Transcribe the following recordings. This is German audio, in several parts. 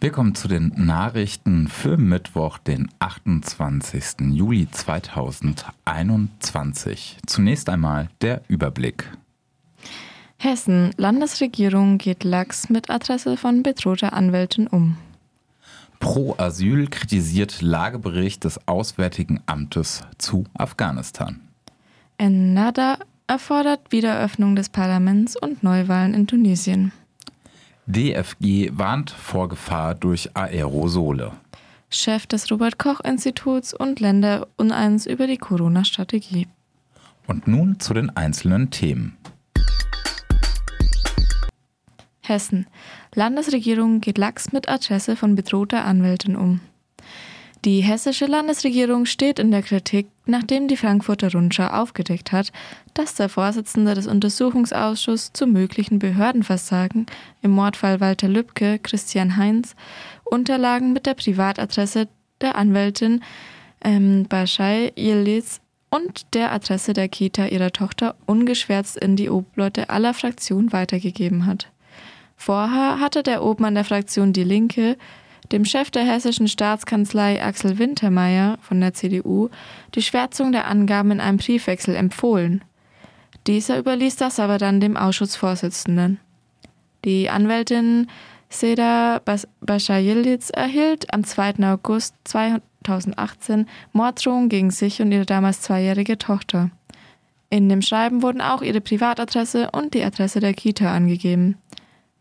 Wir kommen zu den Nachrichten für Mittwoch, den 28. Juli 2021. Zunächst einmal der Überblick. Hessen. Landesregierung geht lax mit Adresse von bedrohter Anwältin um. Pro Asyl kritisiert Lagebericht des Auswärtigen Amtes zu Afghanistan. Ennada erfordert Wiederöffnung des Parlaments und Neuwahlen in Tunesien. DFG warnt vor Gefahr durch Aerosole. Chef des Robert Koch Instituts und Länder uneins über die Corona-Strategie. Und nun zu den einzelnen Themen. Hessen. Landesregierung geht lax mit Adresse von bedrohter Anwältin um. Die hessische Landesregierung steht in der Kritik, nachdem die Frankfurter Rundschau aufgedeckt hat, dass der Vorsitzende des Untersuchungsausschusses zu möglichen Behördenversagen im Mordfall Walter Lübcke, Christian Heinz, Unterlagen mit der Privatadresse der Anwältin ähm, Bashai Yildiz und der Adresse der Kita ihrer Tochter ungeschwärzt in die Obleute aller Fraktionen weitergegeben hat. Vorher hatte der Obmann der Fraktion Die Linke dem Chef der hessischen Staatskanzlei Axel Wintermeyer von der CDU die Schwärzung der Angaben in einem Briefwechsel empfohlen. Dieser überließ das aber dann dem Ausschussvorsitzenden. Die Anwältin Seda Bashar-Yildiz erhielt am 2. August 2018 Morddrohungen gegen sich und ihre damals zweijährige Tochter. In dem Schreiben wurden auch ihre Privatadresse und die Adresse der Kita angegeben.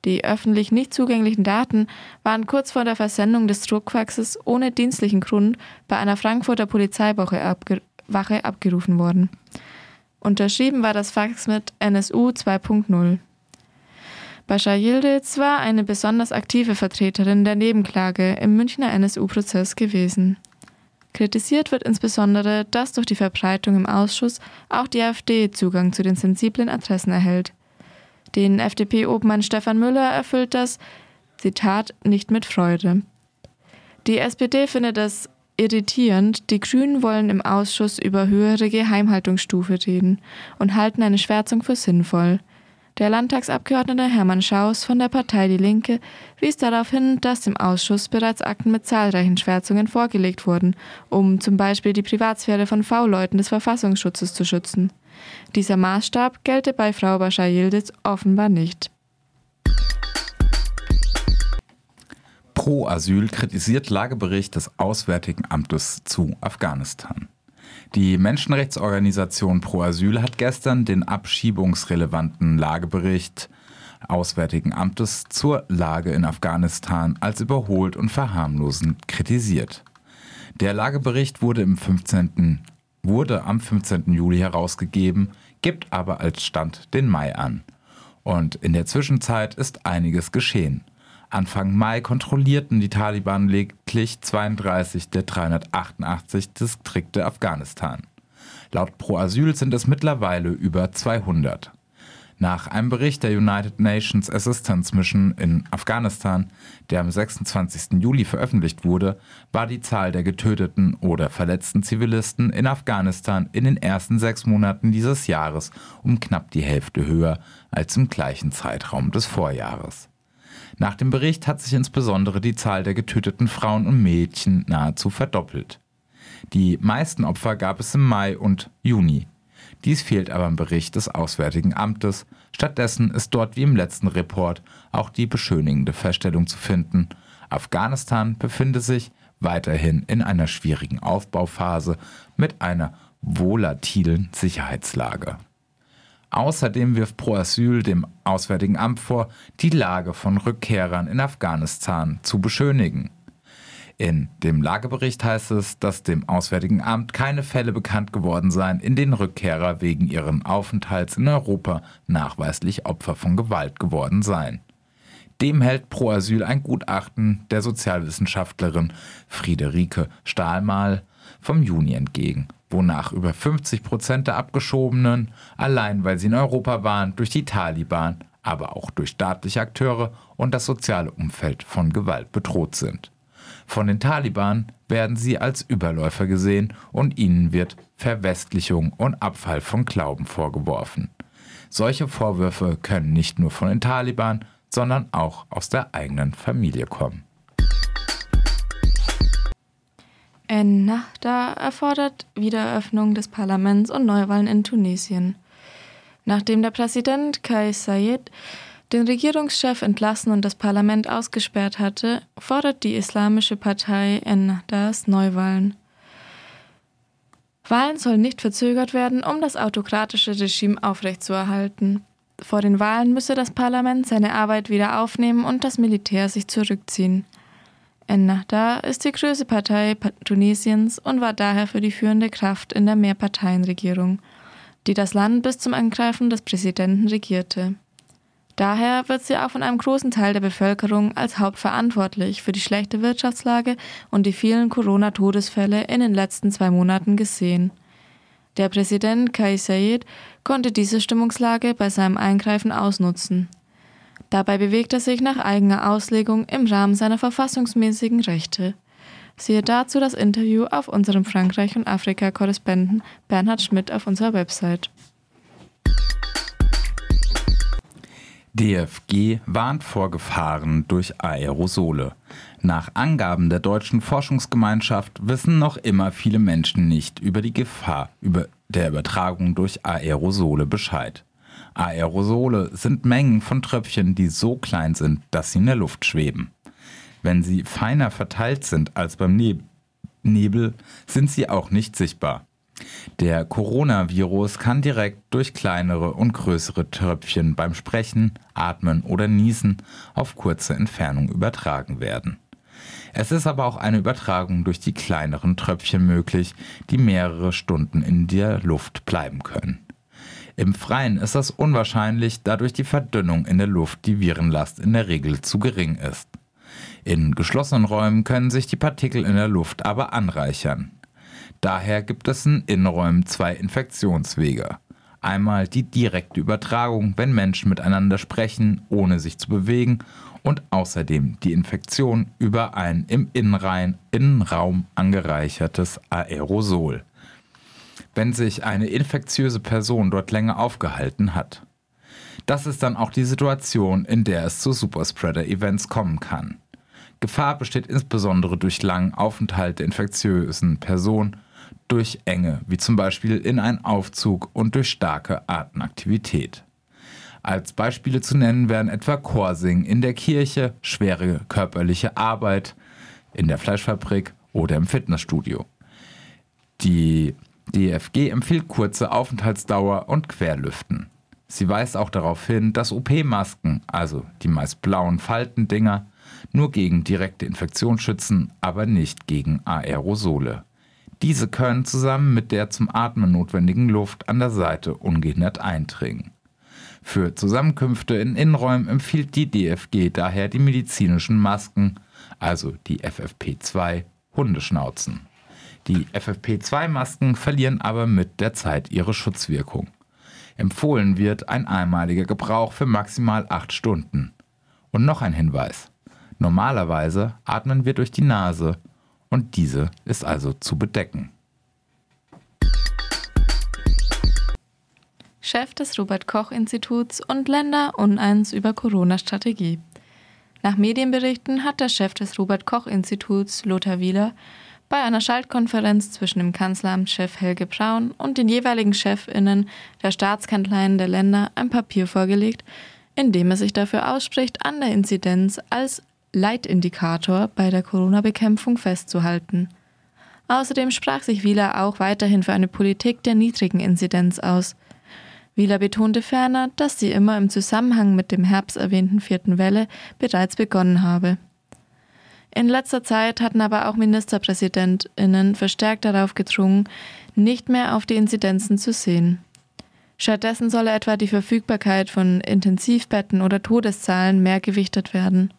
Die öffentlich nicht zugänglichen Daten waren kurz vor der Versendung des Druckfaxes ohne dienstlichen Grund bei einer Frankfurter Polizeiwache abge abgerufen worden. Unterschrieben war das Fax mit NSU 2.0. Bashar Yildiz war eine besonders aktive Vertreterin der Nebenklage im Münchner NSU-Prozess gewesen. Kritisiert wird insbesondere, dass durch die Verbreitung im Ausschuss auch die AfD Zugang zu den sensiblen Adressen erhält. Den FDP-Obmann Stefan Müller erfüllt das, Zitat, nicht mit Freude. Die SPD findet es irritierend, die Grünen wollen im Ausschuss über höhere Geheimhaltungsstufe reden und halten eine Schwärzung für sinnvoll. Der Landtagsabgeordnete Hermann Schaus von der Partei Die Linke wies darauf hin, dass im Ausschuss bereits Akten mit zahlreichen Schwärzungen vorgelegt wurden, um zum Beispiel die Privatsphäre von V-Leuten des Verfassungsschutzes zu schützen. Dieser Maßstab gelte bei Frau Bashar Yildiz offenbar nicht. Pro Asyl kritisiert Lagebericht des Auswärtigen Amtes zu Afghanistan. Die Menschenrechtsorganisation Pro Asyl hat gestern den abschiebungsrelevanten Lagebericht Auswärtigen Amtes zur Lage in Afghanistan als überholt und verharmlosend kritisiert. Der Lagebericht wurde, im 15., wurde am 15. Juli herausgegeben, gibt aber als Stand den Mai an. Und in der Zwischenzeit ist einiges geschehen. Anfang Mai kontrollierten die Taliban lediglich 32 der 388 Distrikte Afghanistan. Laut Pro Asyl sind es mittlerweile über 200. Nach einem Bericht der United Nations Assistance Mission in Afghanistan, der am 26. Juli veröffentlicht wurde, war die Zahl der getöteten oder verletzten Zivilisten in Afghanistan in den ersten sechs Monaten dieses Jahres um knapp die Hälfte höher als im gleichen Zeitraum des Vorjahres. Nach dem Bericht hat sich insbesondere die Zahl der getöteten Frauen und Mädchen nahezu verdoppelt. Die meisten Opfer gab es im Mai und Juni. Dies fehlt aber im Bericht des Auswärtigen Amtes. Stattdessen ist dort wie im letzten Report auch die beschönigende Feststellung zu finden. Afghanistan befinde sich weiterhin in einer schwierigen Aufbauphase mit einer volatilen Sicherheitslage. Außerdem wirft Pro Asyl dem Auswärtigen Amt vor, die Lage von Rückkehrern in Afghanistan zu beschönigen. In dem Lagebericht heißt es, dass dem Auswärtigen Amt keine Fälle bekannt geworden seien, in denen Rückkehrer wegen ihren Aufenthalts in Europa nachweislich Opfer von Gewalt geworden seien. Dem hält Pro Asyl ein Gutachten der Sozialwissenschaftlerin Friederike Stahlmal vom Juni entgegen wonach über 50 Prozent der Abgeschobenen, allein weil sie in Europa waren, durch die Taliban, aber auch durch staatliche Akteure und das soziale Umfeld von Gewalt bedroht sind. Von den Taliban werden sie als Überläufer gesehen und ihnen wird Verwestlichung und Abfall von Glauben vorgeworfen. Solche Vorwürfe können nicht nur von den Taliban, sondern auch aus der eigenen Familie kommen. Ennahda erfordert Wiedereröffnung des Parlaments und Neuwahlen in Tunesien. Nachdem der Präsident Kais Saied den Regierungschef entlassen und das Parlament ausgesperrt hatte, fordert die Islamische Partei Ennahdas Neuwahlen. Wahlen sollen nicht verzögert werden, um das autokratische Regime aufrechtzuerhalten. Vor den Wahlen müsse das Parlament seine Arbeit wieder aufnehmen und das Militär sich zurückziehen. Ennahda ist die größte Partei Tunesiens und war daher für die führende Kraft in der Mehrparteienregierung, die das Land bis zum Angreifen des Präsidenten regierte. Daher wird sie auch von einem großen Teil der Bevölkerung als hauptverantwortlich für die schlechte Wirtschaftslage und die vielen Corona-Todesfälle in den letzten zwei Monaten gesehen. Der Präsident Kais Saied konnte diese Stimmungslage bei seinem Eingreifen ausnutzen. Dabei bewegt er sich nach eigener Auslegung im Rahmen seiner verfassungsmäßigen Rechte. Siehe dazu das Interview auf unserem Frankreich- und Afrika-Korrespondenten Bernhard Schmidt auf unserer Website. DFG warnt vor Gefahren durch Aerosole. Nach Angaben der deutschen Forschungsgemeinschaft wissen noch immer viele Menschen nicht über die Gefahr über der Übertragung durch Aerosole Bescheid. Aerosole sind Mengen von Tröpfchen, die so klein sind, dass sie in der Luft schweben. Wenn sie feiner verteilt sind als beim Nebel, sind sie auch nicht sichtbar. Der Coronavirus kann direkt durch kleinere und größere Tröpfchen beim Sprechen, Atmen oder Niesen auf kurze Entfernung übertragen werden. Es ist aber auch eine Übertragung durch die kleineren Tröpfchen möglich, die mehrere Stunden in der Luft bleiben können. Im Freien ist das unwahrscheinlich, da durch die Verdünnung in der Luft die Virenlast in der Regel zu gering ist. In geschlossenen Räumen können sich die Partikel in der Luft aber anreichern. Daher gibt es in Innenräumen zwei Infektionswege. Einmal die direkte Übertragung, wenn Menschen miteinander sprechen, ohne sich zu bewegen, und außerdem die Infektion über ein im Innenraum angereichertes Aerosol, wenn sich eine infektiöse Person dort länger aufgehalten hat. Das ist dann auch die Situation, in der es zu Superspreader-Events kommen kann. Gefahr besteht insbesondere durch langen Aufenthalt der infektiösen Person durch Enge, wie zum Beispiel in einen Aufzug und durch starke Atemaktivität. Als Beispiele zu nennen wären etwa Chorsingen in der Kirche, schwere körperliche Arbeit in der Fleischfabrik oder im Fitnessstudio. Die DFG empfiehlt kurze Aufenthaltsdauer und Querlüften. Sie weist auch darauf hin, dass OP-Masken, also die meist blauen Faltendinger, nur gegen direkte Infektion schützen, aber nicht gegen Aerosole. Diese können zusammen mit der zum Atmen notwendigen Luft an der Seite ungehindert eindringen. Für Zusammenkünfte in Innenräumen empfiehlt die DFG daher die medizinischen Masken, also die FFP2 Hundeschnauzen. Die FFP2-Masken verlieren aber mit der Zeit ihre Schutzwirkung. Empfohlen wird ein einmaliger Gebrauch für maximal acht Stunden. Und noch ein Hinweis. Normalerweise atmen wir durch die Nase und diese ist also zu bedecken. Chef des Robert Koch Instituts und Länder uneins über Corona-Strategie. Nach Medienberichten hat der Chef des Robert Koch Instituts, Lothar Wieler, bei einer Schaltkonferenz zwischen dem Kanzleramtschef Helge Braun und den jeweiligen Chefinnen der Staatskanzleien der Länder ein Papier vorgelegt, in dem er sich dafür ausspricht, an der Inzidenz als Leitindikator bei der Corona-Bekämpfung festzuhalten. Außerdem sprach sich Wieler auch weiterhin für eine Politik der niedrigen Inzidenz aus. Wieler betonte ferner, dass sie immer im Zusammenhang mit dem Herbst erwähnten vierten Welle bereits begonnen habe. In letzter Zeit hatten aber auch Ministerpräsidentinnen verstärkt darauf gedrungen, nicht mehr auf die Inzidenzen zu sehen. Stattdessen solle etwa die Verfügbarkeit von Intensivbetten oder Todeszahlen mehr gewichtet werden.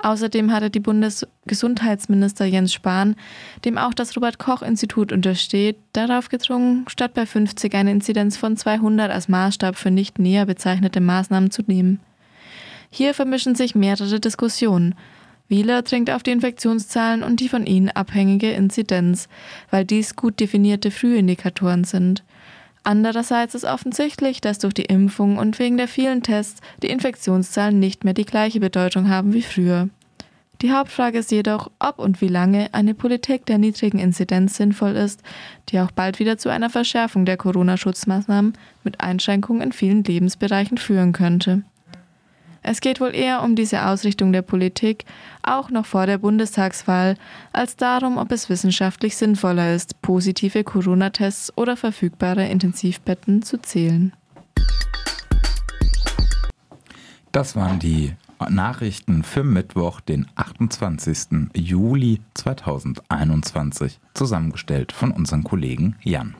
Außerdem hatte die Bundesgesundheitsminister Jens Spahn, dem auch das Robert Koch Institut untersteht, darauf gedrungen, statt bei 50 eine Inzidenz von 200 als Maßstab für nicht näher bezeichnete Maßnahmen zu nehmen. Hier vermischen sich mehrere Diskussionen. Wieler dringt auf die Infektionszahlen und die von ihnen abhängige Inzidenz, weil dies gut definierte Frühindikatoren sind. Andererseits ist offensichtlich, dass durch die Impfung und wegen der vielen Tests die Infektionszahlen nicht mehr die gleiche Bedeutung haben wie früher. Die Hauptfrage ist jedoch, ob und wie lange eine Politik der niedrigen Inzidenz sinnvoll ist, die auch bald wieder zu einer Verschärfung der Corona-Schutzmaßnahmen mit Einschränkungen in vielen Lebensbereichen führen könnte. Es geht wohl eher um diese Ausrichtung der Politik, auch noch vor der Bundestagswahl, als darum, ob es wissenschaftlich sinnvoller ist, positive Corona-Tests oder verfügbare Intensivbetten zu zählen. Das waren die Nachrichten für Mittwoch, den 28. Juli 2021, zusammengestellt von unserem Kollegen Jan.